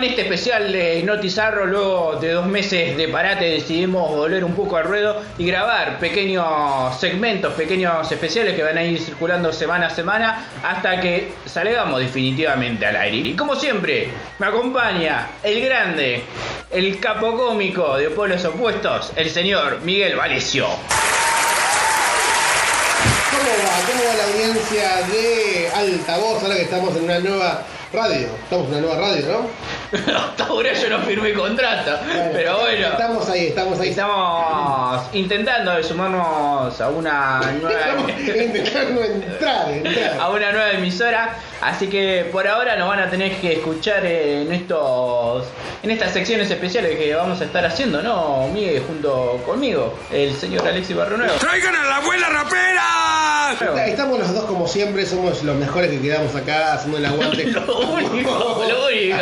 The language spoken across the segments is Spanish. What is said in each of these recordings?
con este especial de Notizarro, luego de dos meses de parate, decidimos volver un poco al ruedo y grabar pequeños segmentos, pequeños especiales que van a ir circulando semana a semana hasta que salgamos definitivamente al aire. Y como siempre, me acompaña el grande, el capo cómico de Polos Opuestos, el señor Miguel Valecio. ¿Cómo va? ¿Cómo va la audiencia de Altavoz ahora que estamos en una nueva radio? Estamos en una nueva radio, ¿no? Hasta ahora yo no firmé contrato, pero bueno. Estamos ahí, estamos ahí. Estamos intentando sumarnos a una nueva Estamos intentando entrar, entrar. a una nueva emisora, así que por ahora nos van a tener que escuchar en estos en estas secciones especiales que vamos a estar haciendo, ¿no? Miguel junto conmigo, el señor Alexis Barronuevo. ¡Traigan a la abuela rapera! Estamos los dos como siempre, somos los mejores que quedamos acá haciendo el aguante. único, lo único.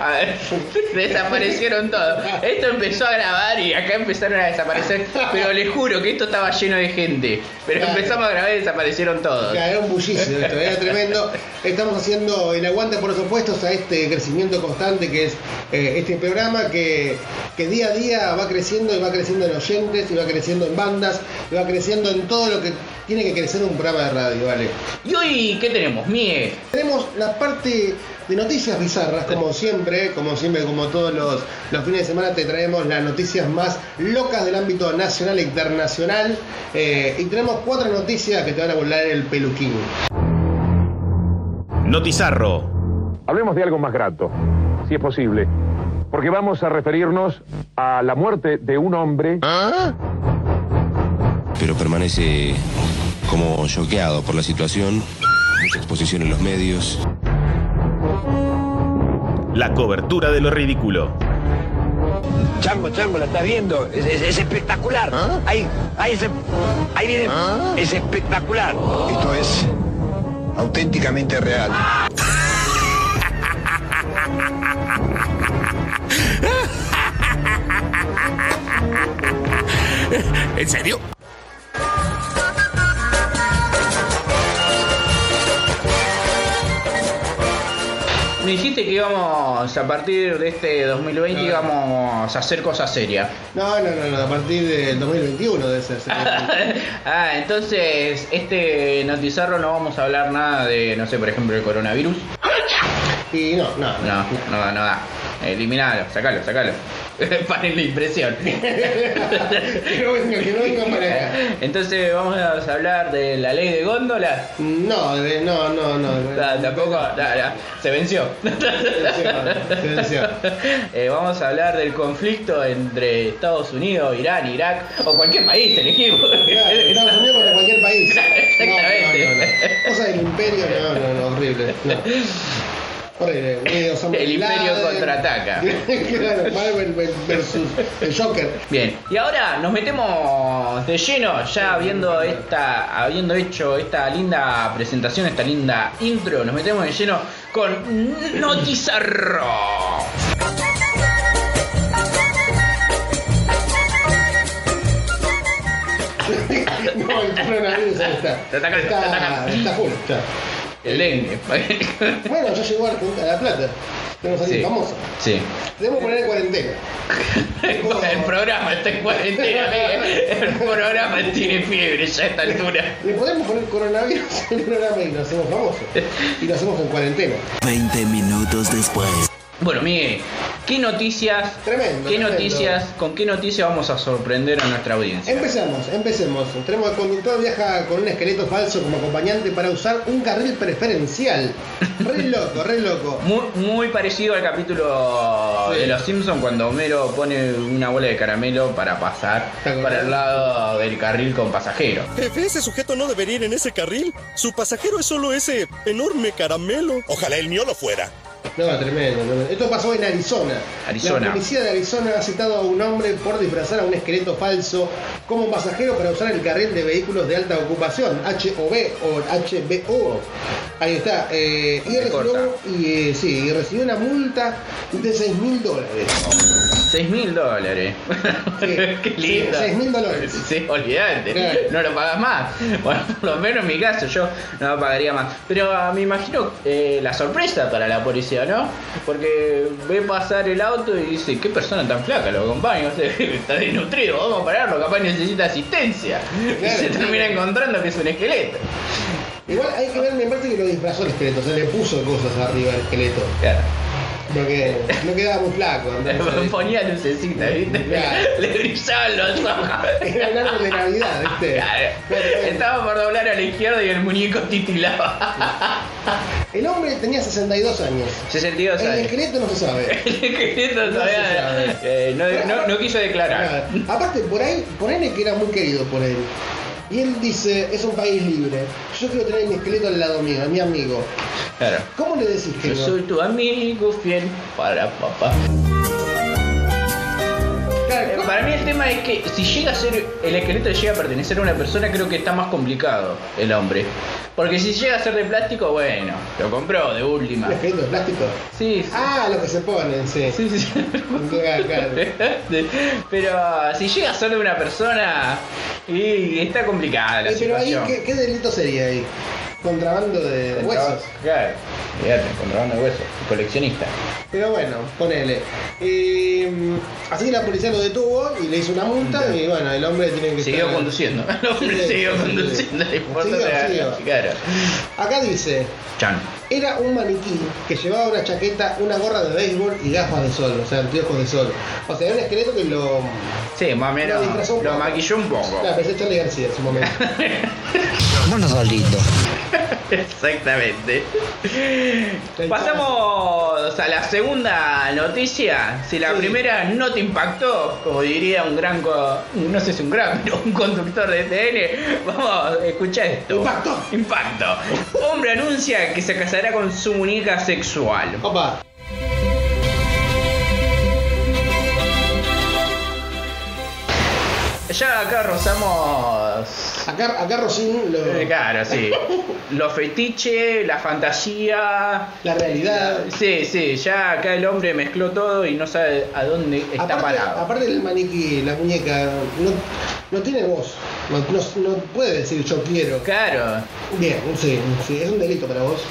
A ver, desaparecieron todos. Esto empezó a grabar y acá empezaron a desaparecer. Pero les juro que esto estaba lleno de gente. Pero Claro. empezamos a grabar y desaparecieron todos. Ya, Era un bullicio esto, era tremendo. Estamos haciendo el aguante por los opuestos a este crecimiento constante que es eh, este programa que, que día a día va creciendo y va creciendo en oyentes, y va creciendo en bandas, y va creciendo en todo lo que tiene que crecer un programa de radio, ¿vale? ¿Y hoy qué tenemos, Mie? Tenemos la parte de noticias bizarras, como siempre, como siempre, como todos los, los fines de semana te traemos las noticias más locas del ámbito nacional e internacional. eh, y tenemos cuatro noticias que te van a volar el peluquín. Notizarro. Hablemos de algo más grato, si es posible, porque vamos a referirnos a la muerte de un hombre pero permanece como choqueado por la situación, mucha exposición en los medios. La cobertura de lo ridículo. Chango, chango, la estás viendo. Es, es- es espectacular. Ahí, ahí, se- ahí viene. Es espectacular. Esto es auténticamente real. ¿En serio? Dijiste que íbamos a partir de este 2020 íbamos a hacer cosas serias. No, no, no, no, a partir del 2021 debe ser. ah, entonces este notizarro no vamos a hablar nada de, no sé, por ejemplo, el coronavirus. Y no, no, No, no, no da. Eliminalo, sacalo, sacalo. Paren la impresión. para. Entonces vamos a hablar de la ley de góndolas. No, de- no, no, no. Ah, tampoco, ah, ah, se venció. Se venció. Eh, vamos a hablar del conflicto entre Estados Unidos, Irán, Irak o cualquier país, elegimos. Claro, Estados Unidos contra cualquier país. Exactamente. No, no, no, no. Cosa del imperio, no, no, no, horrible. No. El imperio Laden. contraataca. claro, Marvel versus el Joker. Bien, y ahora nos metemos de lleno, ya habiendo esta, habiendo hecho esta linda presentación, esta linda intro, nos metemos de lleno con Notizarro. No, el coronavirus ahí está. Te atacan, te atacan. está full, está. El dengue. Bueno, ya llegó a La Plata. Tenemos a alguien Sí. famoso. Sí. Debemos poner en cuarentena. El programa está en cuarentena, el programa tiene fiebre ya a esta altura. Le podemos poner coronavirus en el programa y lo hacemos famoso. Y lo hacemos en cuarentena. 20 minutos después. Bueno, Miguel, ¿qué noticias, Tremendo, qué tremendo. noticias, con qué noticias vamos a sorprender a nuestra audiencia? Empecemos, empecemos. Tenemos el conductor viaja con un esqueleto falso como acompañante para usar un carril preferencial. Re loco, re loco. Muy, muy parecido al capítulo Sí. de Los Simpsons cuando Homero pone una bola de caramelo para pasar para el lado del carril con pasajeros. Jefe, ese sujeto no debería ir en ese carril. Su pasajero es solo ese enorme caramelo. Ojalá el mío lo fuera. No, tremendo, tremendo. Esto pasó en Arizona. Arizona. La policía de Arizona ha citado a un hombre por disfrazar a un esqueleto falso como pasajero para usar el carril de vehículos de alta ocupación, HOV o HBO. Ahí está. eh, y, recibió, y, eh, sí, y recibió una multa de 6 mil dólares. 6 mil dólares. Sí, Qué lindo. 6 mil dólares. Sí, olvidate. Claro. No lo pagas más. Bueno, por lo menos en mi caso yo no lo pagaría más. Pero ah, me imagino eh, la sorpresa para la policía, ¿no? Porque ve pasar el auto y dice, qué persona tan flaca, lo o sea, está desnutrido, vamos a pararlo, capaz necesita asistencia. Claro, y se sí. termina encontrando que es un esqueleto. Igual hay que ver, me parece que lo disfrazó el esqueleto, o sea, le puso cosas arriba al esqueleto. Claro. Porque no quedaba muy flaco. entonces- Ponía lucecita, ¿viste? Claro. Le brillaban los ojos. Era el árbol de Navidad, ¿viste? Claro. Estaba por doblar a la izquierda y el muñeco titilaba. El hombre tenía 62 años. 62 El años. esqueleto no se sabe. El esqueleto No se sabe. eh, no, no- no quiso declarar. Aparte, por ahí, ponele que era muy querido por él. Y él dice, es un país libre. Yo quiero tener mi esqueleto al lado mío, a mi amigo. Claro. ¿Cómo le decís que Yo no? soy tu amigo fiel para papá. Claro, Eh. Para mí el tema es que si llega a ser el esqueleto llega a pertenecer a una persona, creo que está más complicado el hombre. Porque si llega a ser de plástico, bueno, lo compró de última. ¿El esqueleto de plástico? Sí, sí. Ah, lo que se ponen, sí. Sí, sí. Claro. Pero si llega a ser de una persona y está complicada la Eh, Pero ahí, situación. ¿qué, qué delito sería ahí? Contrabando de huesos. Claro, fíjate, contrabando de huesos, coleccionista. Pero bueno, ponele. Eh, así que la policía lo detuvo y le hizo una multa y bueno, el hombre tiene que Siguió estar- conduciendo. El hombre Sí, siguió sí, sí. conduciendo. le importa Siguió. Claro. Acá dice, Chan. era un maniquí que llevaba una chaqueta, una gorra de béisbol y gafas de sol, o sea, anteojos de sol. O sea, era un esqueleto que lo... Sí, más o menos Lo maquilló un poco. Claro, pensé Charlie García en su momento. Bueno, solito. Exactamente. Pasamos a la segunda noticia. Si la Sí. primera no te impactó, como diría un gran, co- no sé si un gran, pero un conductor de TN, vamos, escucha esto. Impacto. Impacto. Hombre anuncia que se casará con su muñeca sexual. Opa, Ya acá rozamos. Acá, acá Rosín lo... Eh, Claro, sí. Los fetiches, la fantasía. La realidad. Sí, sí, ya acá el hombre mezcló todo y no sabe a dónde está Aparte, parado. aparte del maniquí, la muñeca, no, no tiene voz. No, no- no puede decir yo quiero. Claro. Bien, sí, sí, es un delito para vos.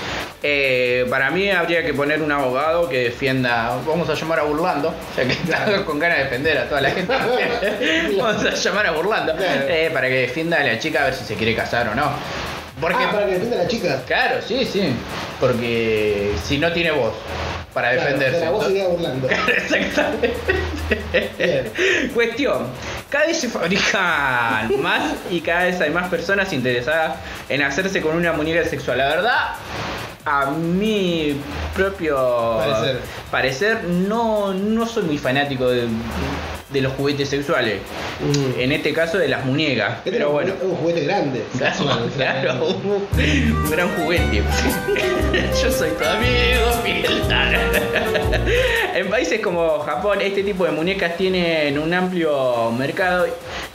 Eh, para mí habría que poner un abogado que defienda, vamos a llamar a Burlando, ya que está con ganas de defender a toda la gente. vamos a llamar a Burlando eh, para que defienda a la chica a ver si se quiere casar o no. Porque, Ah, para que defienda a la chica. claro, sí, sí. Porque si no tiene voz para Claro, defenderse. de la voz iría burlando. Exactamente. Bien. Cuestión. Cada vez se fabrican más y cada vez hay más personas interesadas en hacerse con una muñeca sexual. La verdad, a mi propio Parecer. parecer, no, no soy muy fanático de, de los juguetes sexuales. Mm. En este caso de las muñecas. Este Pero bueno. un juguete grande. Claro, un, un gran juguete. Yo soy tu amigo, Miguel. En países como Japón, este tipo de muñecas tienen un amplio mercado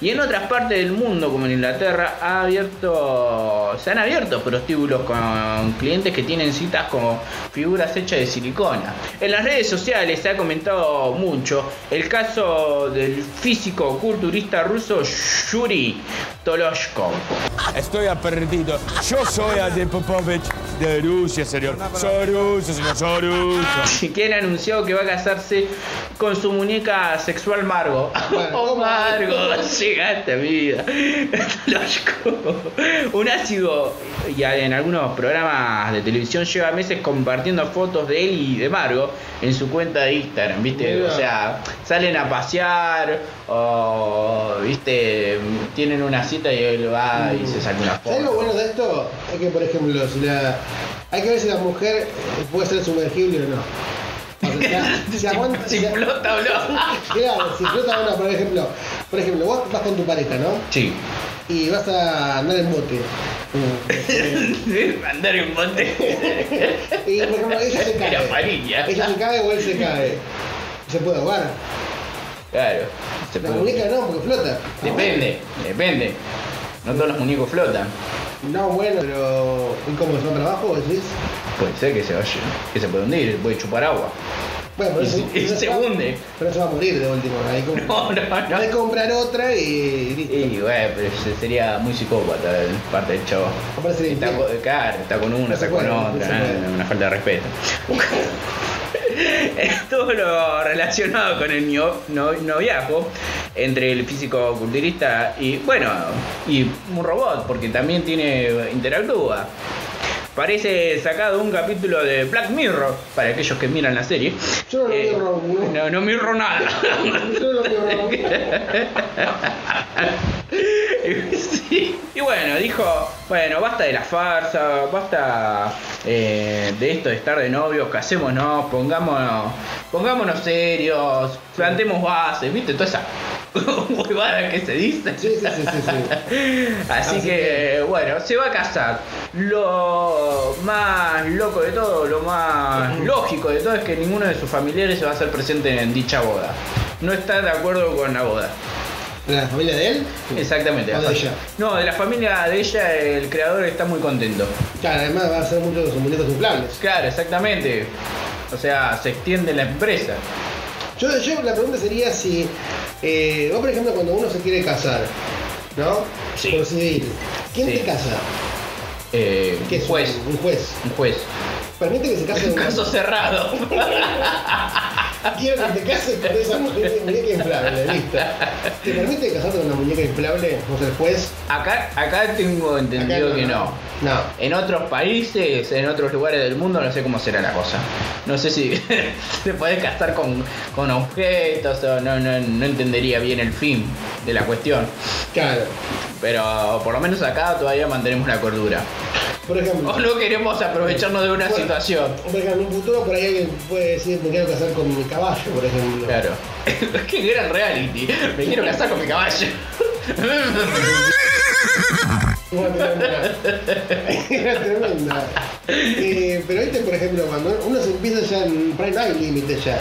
y en otras partes del mundo, como en Inglaterra, ha abierto, se han abierto prostíbulos con clientes que tienen citas como figuras hechas de silicona. En las redes sociales se ha comentado mucho el caso del físico culturista ruso Yuri Toloshkov. Estoy perdido. Yo soy Ade Popovich de Rusia, señor. Soy ruso, señor, soy ruso. quien anunció que va a casarse con su muñeca sexual Margo. Bueno, oh. Margo, llegaste a mi vida. Loco. Un ácido, ya en algunos programas de televisión lleva meses compartiendo fotos de él y de Margo en su cuenta de Instagram, ¿viste? Mira. O sea, salen a pasear o, ¿viste? Tienen una cita y él va y se saca una ¿Sabes lo foto. bueno de esto? Es que, por ejemplo, si la... hay que ver si la mujer puede ser sumergible o no. O sea, si, si aguanta, Si si- flota o no. Claro, si flota o no, por ejemplo, por ejemplo, vos vas con tu pareja, ¿no? Sí. Y vas a andar en bote. Andar en bote. Y por ejemplo, ella se cae. Era. Ella se cae o él se cae. Se puede ahogar. Claro. se La puede- muñeca no, porque flota. Depende, depende. No todos los muñecos flotan. No, bueno, pero. ¿Y cómo se va para abajo? Decís? Puede ser que se vaya, que se puede hundir, puede chupar agua. Bueno, pero y, eso- y eso se va- hunde. Pero se va a morir de último. Hay que, No, no, no. hay que comprar otra y listo. Y bueno, pero se- sería muy psicópata de parte del chavo. Está, claro, está con una, No está con otra, una falta de respeto. Todo lo relacionado con el no- no- noviazgo entre el físico culturista y, bueno, y un robot, porque también tiene interactúa. Parece sacado un capítulo de Black Mirror, para aquellos que miran la serie. Yo no Eh, mirro, no. no, no mirro nada. Yo no mirro. Sí. Y bueno, dijo, bueno, basta de la farsa, basta eh, de esto de estar de novios, casémonos, pongámonos, pongámonos serios, plantemos bases, ¿viste? Toda esa huevada que se dice. Sí, sí, sí, sí, sí. Así, Así que, bueno, se va a casar. Lo más loco de todo, lo más lógico de todo es que ninguno de sus familiares se va a hacer presente en dicha boda. No está de acuerdo con la boda. ¿De la familia de él? Exactamente. ¿O la de ella? No, de la familia de ella el creador está muy contento. Claro, además va a ser muchos de sus muñecos inflables. Claro, exactamente. O sea, se extiende la empresa. Yo, yo la pregunta sería si, eh, vos por ejemplo cuando uno se quiere casar, ¿no? Sí. Por civil, ¿quién Sí. te casa? Eh, ¿Qué un juez. Un juez. Un juez. Permite que se case Un un caso cerrado. Quiero que te cases con esa muñeca, muñeca inflable, listo. ¿Te permite casarte con una muñeca inflable? ¿Vos el juez? Acá, acá tengo entendido Acá que no. No. En otros países, en otros lugares del mundo, no sé cómo será la cosa. No sé si se puede casar con, con objetos o no, no, no entendería bien el fin de la cuestión. Claro. Pero por lo menos acá todavía mantenemos la cordura. Por ejemplo, O no queremos aprovecharnos de una situación. por ejemplo, en un futuro por ahí alguien puede decir me quiero casar con mi caballo, por ejemplo. Claro. Qué gran reality. Me quiero casar con mi caballo. Una tremenda. Era tremenda. Eh, pero viste, por ejemplo, cuando uno se empieza ya en Prime no hay límite ya.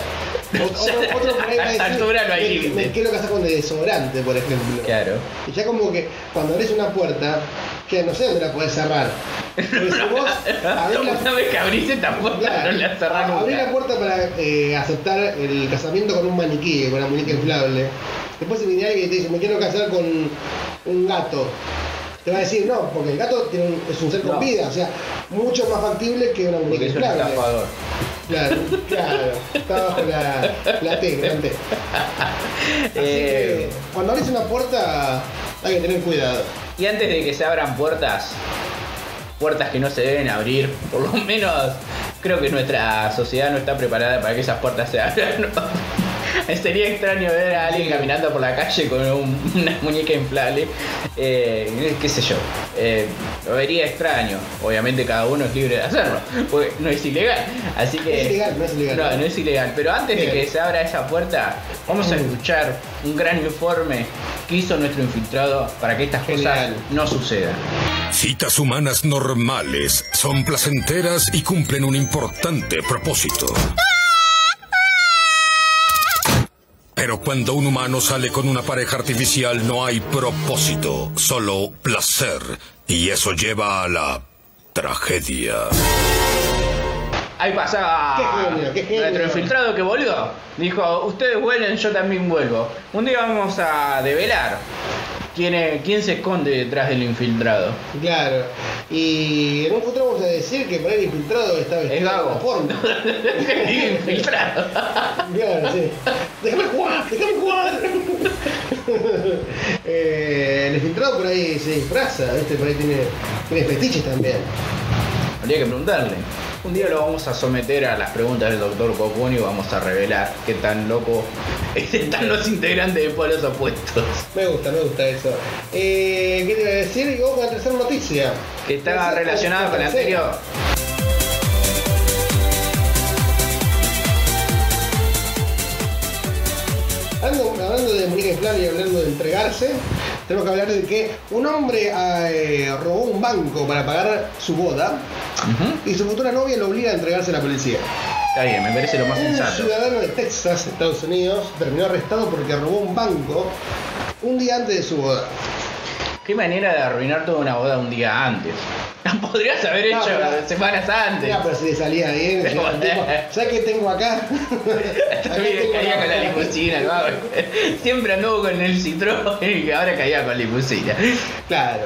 Otro, otro por ahí va A esta decir, altura no hay me- límite. Me quiero casar con el desodorante, por ejemplo. Claro. Y ya como que cuando abrís una puerta, que no sé dónde la podés cerrar. Porque si vos abrís la Una vez que abrís esta puerta, Claro. no la cerrás Abrí la nunca. puerta para eh, aceptar el casamiento con un maniquí, con una muñeca inflable. Después si viene alguien y te dice, me quiero casar con un gato. Te va a decir, no, porque el gato tiene un- es un ser con No. vida, o sea, mucho más factible que una muñeca Porque es un inflable. Claro, claro, está bajo la, la T, gran T. Así Eh, que cuando abrís una puerta hay que tener cuidado. Y antes de que se abran puertas, puertas que no se deben abrir, por lo menos creo que nuestra sociedad no está preparada para que esas puertas se abran. Sería extraño ver a alguien caminando por la calle con un- una muñeca inflable, eh, qué sé yo. Eh, lo vería extraño. Obviamente cada uno es libre de hacerlo, porque no es ilegal. Así que Es ilegal, no es ilegal. No, no es ilegal. Pero antes de que se abra esa puerta, vamos a escuchar un gran informe que hizo nuestro infiltrado para que estas Genial. cosas no sucedan. Citas humanas normales son placenteras y cumplen un importante propósito. Pero cuando un humano sale con una pareja artificial no hay propósito, solo placer. Y eso lleva a la tragedia. Ahí pasaba genio, nuestro infiltrado que volvió. Dijo, ustedes vuelen, yo también vuelvo. Un día vamos a develar quién, es- quién se esconde detrás del infiltrado. Claro. Y en un futuro vamos a decir que por ahí el infiltrado está vestido Es de Gago. forma. infiltrado. Claro, sí. Déjame jugar, déjame jugar. Eh, el infiltrado por ahí se disfraza, ¿viste? Por ahí tiene, tiene fetiches también. Habría que preguntarle. Un día lo vamos a someter a las preguntas del doctor Cocuno y vamos a revelar qué tan loco están los integrantes de Polos Opuestos. Me gusta, me gusta eso. Eh, ¿Qué te iba a decir? Y vamos con la tercera noticia. Que Tercera- relacionada con la anterior. Hablando, hablando de muñeca inflable y hablando de entregarse, tenemos que hablar de que un hombre eh, robó un banco para pagar su boda y su futura novia lo obliga a entregarse a la policía. Está bien, me parece lo más Un sensato. ciudadano de Texas, Estados Unidos, terminó arrestado porque robó un banco un día antes de su boda. Qué manera de arruinar toda una boda un día antes. Podrías haber No, hecho pero- semanas antes. Ya, pero si le salía bien, llegaba el tipo, ¿sabes qué tengo acá? También caía con la limusina. Siempre anduvo con el Citroën y ahora caía con limusina. Claro.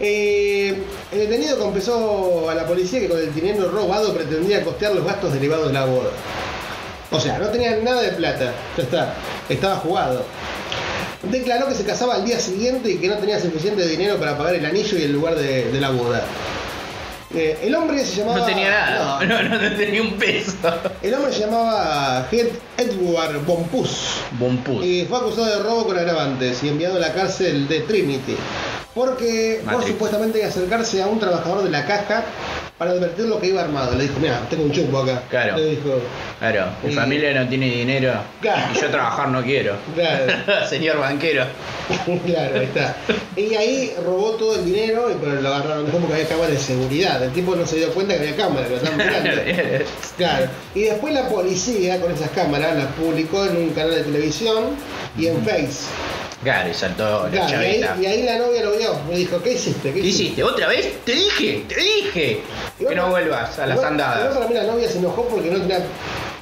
Eh, el detenido confesó a la policía que con el dinero robado pretendía costear los gastos derivados de la boda. O sea, no tenía nada de plata. Ya está. Estaba jugado. Declaró que se casaba al día siguiente y que no tenía suficiente dinero para pagar el anillo y el lugar de, de la boda. Eh, el hombre se llamaba. No tenía nada. No, No, no, tenía un peso. el hombre se llamaba Ed- Edward Bompus. Bompus. Y fue acusado de robo con agravantes y enviado a la cárcel de Trinity. Porque por supuestamente acercarse a un trabajador de la caja para advertirlo que iba armado. Le dijo, mira, tengo un chumbo acá. Claro. Le dijo, Claro, mi Y- familia no tiene dinero Claro. y yo trabajar no quiero. claro, Señor banquero. claro, ahí está. Y ahí robó todo el dinero y pero lo agarraron después porque había cámara de seguridad. El tipo no se dio cuenta que había cámara, que lo estaban mirando. Claro. Y después la policía con esas cámaras las publicó en un canal de televisión y en Face. Claro, y saltó la Claro, y, ahí, chavita. y ahí la novia lo vio. Le dijo, ¿qué hiciste? ¿Qué hiciste? ¿Otra vez? Te dije, te dije. Que no vuelvas a las andadas. mí la novia se enojó porque no tenía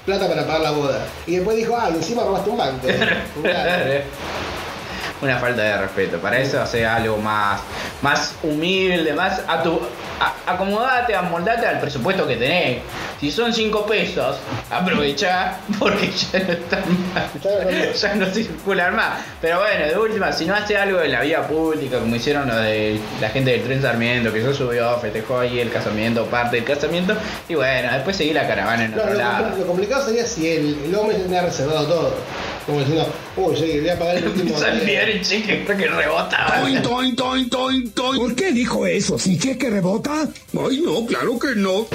plata para pagar la boda. Y después dijo, ah, encima robaste un banco. Una falta de respeto. Para eso hace algo más, más humilde, más a tu. a- acomodate, amoldate al presupuesto que tenés. Si son 5 pesos, aprovechá porque ya no están más. Ya no circulan más. Pero bueno, de última, si no hace algo en la vía pública, como hicieron lo de la gente del tren Sarmiento, que se subió, festejó ahí el casamiento, parte del casamiento, y bueno, después seguí la caravana en Claro, otro lo, lado. lo complicado sería si el, el hombre tenía reservado todo. Como diciendo, uy, sí, voy a pagar el último. Empieza a enviar el cheque que rebotaba. ¿Por qué dijo eso? ¿Si cheque rebota? Ay, no, claro que no.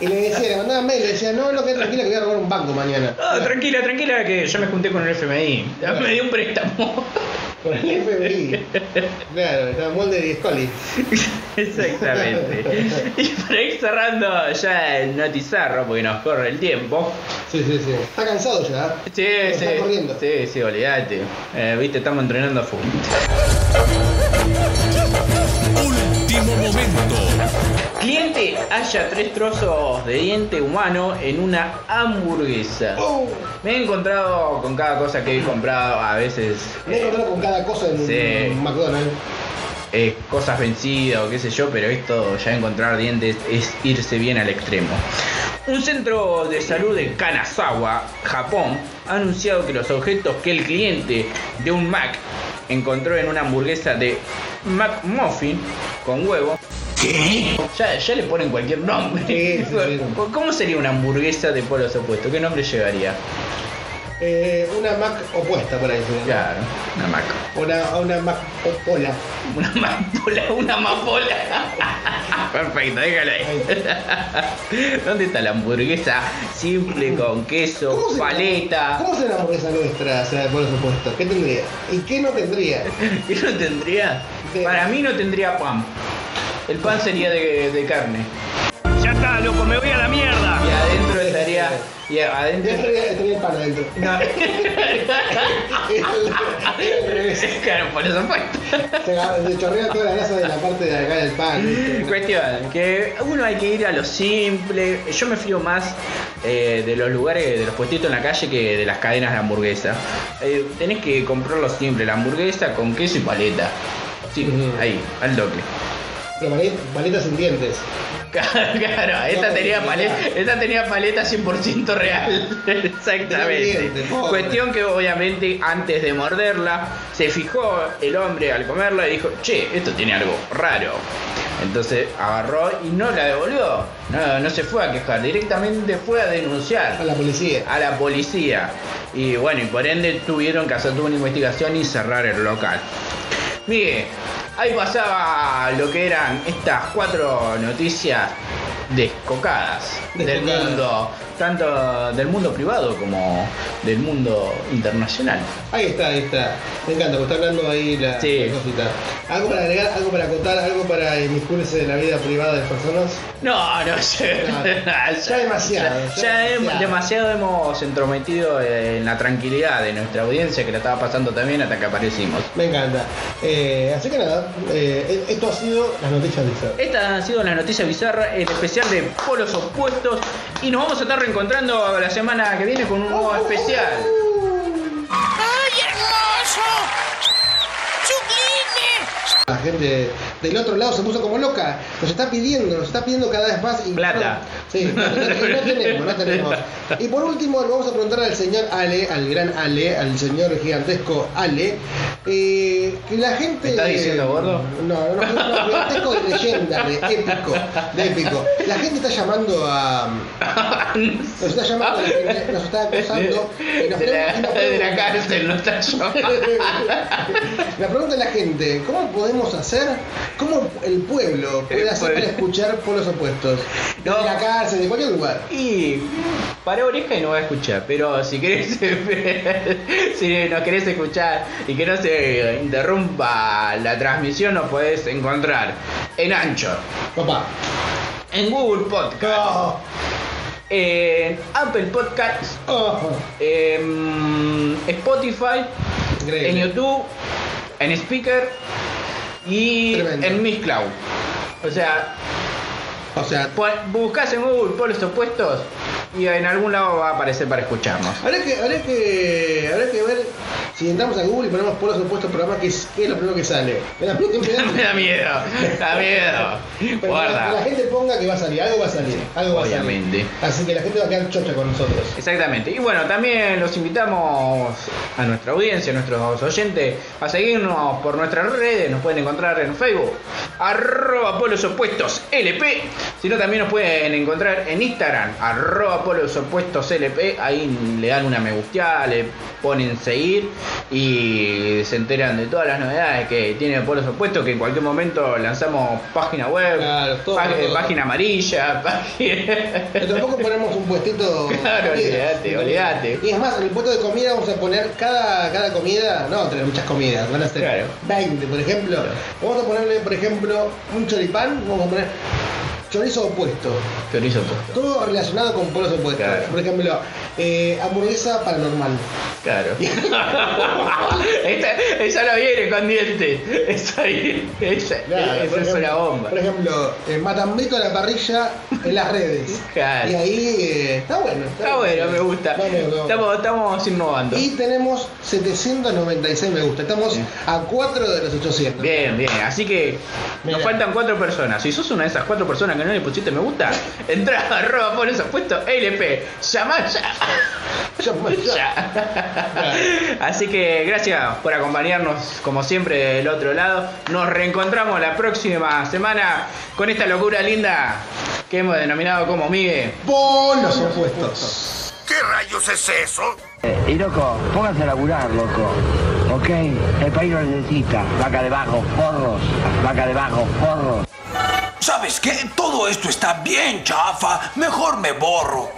Y le decía, le mandaba mail, le decía, no, no, que tranquila que voy a robar un banco mañana. Ah, tranquila, tranquila, que yo me junté con el FMI. Me dio un préstamo. Con el FBI. Claro, estaba molde de Scully. Exactamente. Y para ir cerrando ya el notizarro, porque nos corre el tiempo. Sí, sí, sí. Está cansado ya. Sí, Está sí. corriendo. Sí, sí, olvídate. Eh, Viste, estamos entrenando a fútbol. Halla tres trozos de diente humano en una hamburguesa. Oh, Me he encontrado con cada cosa que he comprado, a veces me he encontrado con cada cosa en Sí. un McDonald's. eh, cosas vencidas o qué sé yo, pero esto ya encontrar dientes es irse bien al extremo. Un centro de salud de Kanazawa, Japón, ha anunciado que los objetos que el cliente de un Mac encontró en una hamburguesa de McMuffin con huevo. Ya, ya le ponen cualquier nombre. Sí, sí, sí. ¿Cómo sería una hamburguesa de polos opuestos? ¿Qué nombre llevaría? Eh, una Mac opuesta por ahí. Claro, una Mac. Una, una Mac opola. Una amapola, una amapola. Perfecto, déjalo ahí. ¿Dónde está la hamburguesa simple con queso, ¿Cómo se- paleta? ¿Cómo será la hamburguesa nuestra, o sea, por supuesto? ¿Qué tendría? ¿Y qué no tendría? ¿Qué no tendría? Para mí no tendría pan. El pan sería de, de carne. Ya está, loco, me voy a la mierda. Y adentro estaría. Y adentro. estaría, estaría el pan adentro. No. claro, por eso fue. Se, chorrea toda la grasa de la parte de acá del pan. ¿viste? Cuestión, que uno hay que ir a lo simple. Yo me fío más eh, de los lugares, de los puestitos en la calle que de las cadenas de hamburguesa. Eh, tenés que comprar lo simple, la hamburguesa con queso y paleta. Sí, ahí, al toque. Pero paleta- sin dientes. Claro, esta No, tenía, no, paleta, no. esta tenía paleta 100% real. Exactamente. Cuestión que obviamente antes de morderla, se fijó el hombre al comerla y dijo, che, esto tiene algo raro. Entonces agarró y no la devolvió. No, no se fue a quejar, directamente fue a denunciar A la policía. a la policía. Y bueno, y por ende tuvieron que hacer toda una investigación y cerrar el local. Mire, ahí pasaba lo que eran estas cuatro noticias descocadas, del mundo tanto del mundo privado como del mundo internacional. Ahí está, ahí está. Me encanta, porque está hablando ahí la, Sí. la cosita. ¿Algo para agregar, algo para contar, algo para inmiscuirse en la vida privada de las personas? No, no sé. Ya demasiado, Ya, demasiado. demasiado hemos entrometido en la tranquilidad de nuestra audiencia que la estaba pasando también hasta que aparecimos. Me encanta. Eh, así que nada, eh, esto ha sido las noticias de Fer. Estas han sido las noticias bizarras, el especial de polos opuestos. Y nos vamos a estar reencontrando la semana que viene con un nuevo especial. ¡Ay, hermoso! ¡Sublime! La gente del otro lado se puso como loca. Nos está pidiendo, nos está pidiendo cada vez más. Y Plata. Sí, no, no- no tenemos, no tenemos. Y por último, le vamos a preguntar al señor Ale, al gran Ale, al señor gigantesco Ale, eh, que la gente. ¿Me estás diciendo gordo? No, no, no, no, gigantesco de leyenda, de épico, de épico. La gente está llamando a. Nos está llamando, nos está acosando. y nos De la, y nos de la cárcel, no está llamando. La pregunta de la gente, ¿cómo podemos hacer? ¿Cómo el pueblo puede hacer para escuchar polos opuestos? De la cárcel, de cualquier lugar. Y para oreja y no va a escuchar, pero si querés, si nos querés escuchar y que no se interrumpa la transmisión, nos podés encontrar en Anchor, Papá. en Google Podcast, en Apple Podcasts, en Spotify, Increíble. en YouTube, en Speaker y Tremendo. en Miss Cloud. O sea, O sea, buscás en Google polos opuestos y en algún lado va a aparecer para escucharnos. habrá que, habrá que, habrá que ver si entramos a Google y ponemos polos opuestos programa, ¿qué es, qué es lo primero que sale? Me da miedo, me da miedo, me da miedo. Pero que la Guarda. gente ponga que va a salir, algo va a salir, algo va a salir. Obviamente. Así que la gente va a quedar chocha con nosotros. Exactamente. Y bueno, también los invitamos a nuestra audiencia, a nuestros oyentes, a seguirnos por nuestras redes. Nos pueden encontrar en Facebook, arroba polos opuestos LP. Si no, también nos pueden encontrar en Instagram, arroba opuestos LP. Ahí le dan una me gusteada, le ponen seguir y se enteran de todas las novedades que tiene Polos Opuestos. Que en cualquier momento lanzamos página web, todo, pá- todo. página amarilla, página. Pero tampoco ponemos un puestito. Claro, olvídate, olvídate. Y es más, en el puesto de comida vamos a poner cada, cada comida, no, tener muchas comidas, van a ser Claro. 20, por ejemplo. Vamos a ponerle, por ejemplo, un choripán, vamos a poner chorizo opuesto. Chorizo opuesto. Todo relacionado con polos opuestos. Claro. Por ejemplo, eh, hamburguesa paranormal. Claro. esa, esa no viene con dientes. Esa, esa, Claro, esa por es una bomba. Por ejemplo, eh, matambito a la parrilla en las redes. Claro. Y ahí eh, está bueno. Está bueno, me gusta. Bueno. Estamos, estamos innovando. Y tenemos 796 me gusta. Estamos a 4 de los 800. Bien, bien. Así que nos faltan cuatro personas. Si sos una de esas cuatro personas que no le pusiste me gusta, entra a arroba pones opuesto LP. Llama ya. Llama Ya. Así que gracias por acompañarnos como siempre del otro lado. Nos reencontramos la próxima semana con esta locura linda que hemos denominado como Migue. Polos opuestos. ¿Qué rayos es eso? Y loco, pónganse a laburar, loco. ¿Ok? El país lo necesita. Vaca de bajo, forros. Vaca de bajo, forros. ¿Sabes qué? Todo esto está bien chafa. Mejor me borro.